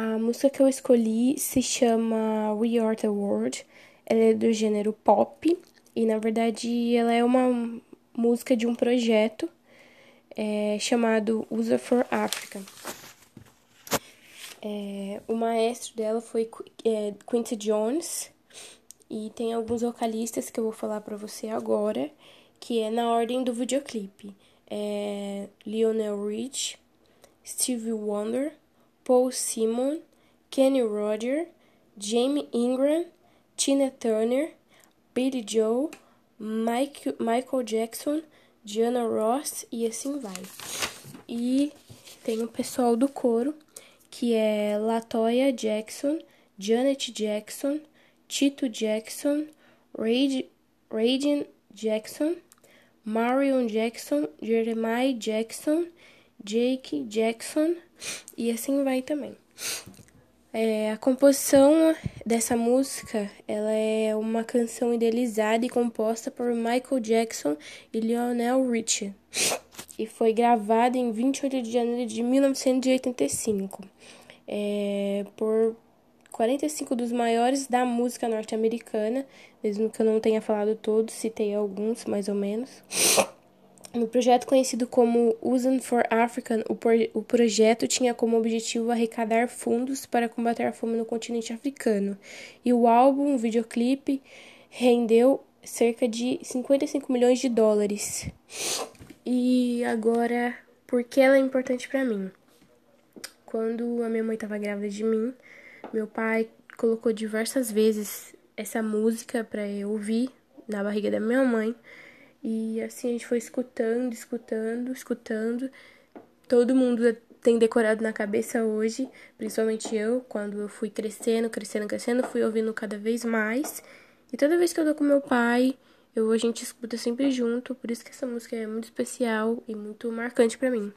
A música que eu escolhi se chama We Are the World. Ela é do gênero pop e, na verdade, ela é uma música de um projeto é, chamado USA for Africa. É, o maestro dela foi é, Quincy Jones e tem alguns vocalistas que eu vou falar para você agora, que é na ordem do videoclipe. É Lionel Rich, Stevie Wonder, Paul Simon, Kenny Roger, Jamie Ingram, Tina Turner, Billy Joe, Mike, Michael Jackson, Diana Ross e assim vai. E tem o pessoal do coro, que é Latoya Jackson, Janet Jackson, Tito Jackson, Raiden Jackson, Marion Jackson, Jeremiah Jackson, Jake Jackson e assim vai também. É, a composição dessa música ela é uma canção idealizada e composta por Michael Jackson e Lionel Richie e foi gravada em 28 de janeiro de 1985 é, por 45 dos maiores da música norte-americana, mesmo que eu não tenha falado todos, citei alguns mais ou menos. No projeto conhecido como Usan for Africa, o, o projeto tinha como objetivo arrecadar fundos para combater a fome no continente africano. E o álbum, o videoclipe, rendeu cerca de 55 milhões de dólares. E agora, por que ela é importante para mim? Quando a minha mãe estava grávida de mim, meu pai colocou diversas vezes essa música para eu ouvir na barriga da minha mãe. E assim a gente foi escutando, escutando, escutando. Todo mundo tem decorado na cabeça hoje, principalmente eu, quando eu fui crescendo, crescendo, crescendo, fui ouvindo cada vez mais. E toda vez que eu tô com meu pai, eu, a gente escuta sempre junto, por isso que essa música é muito especial e muito marcante para mim.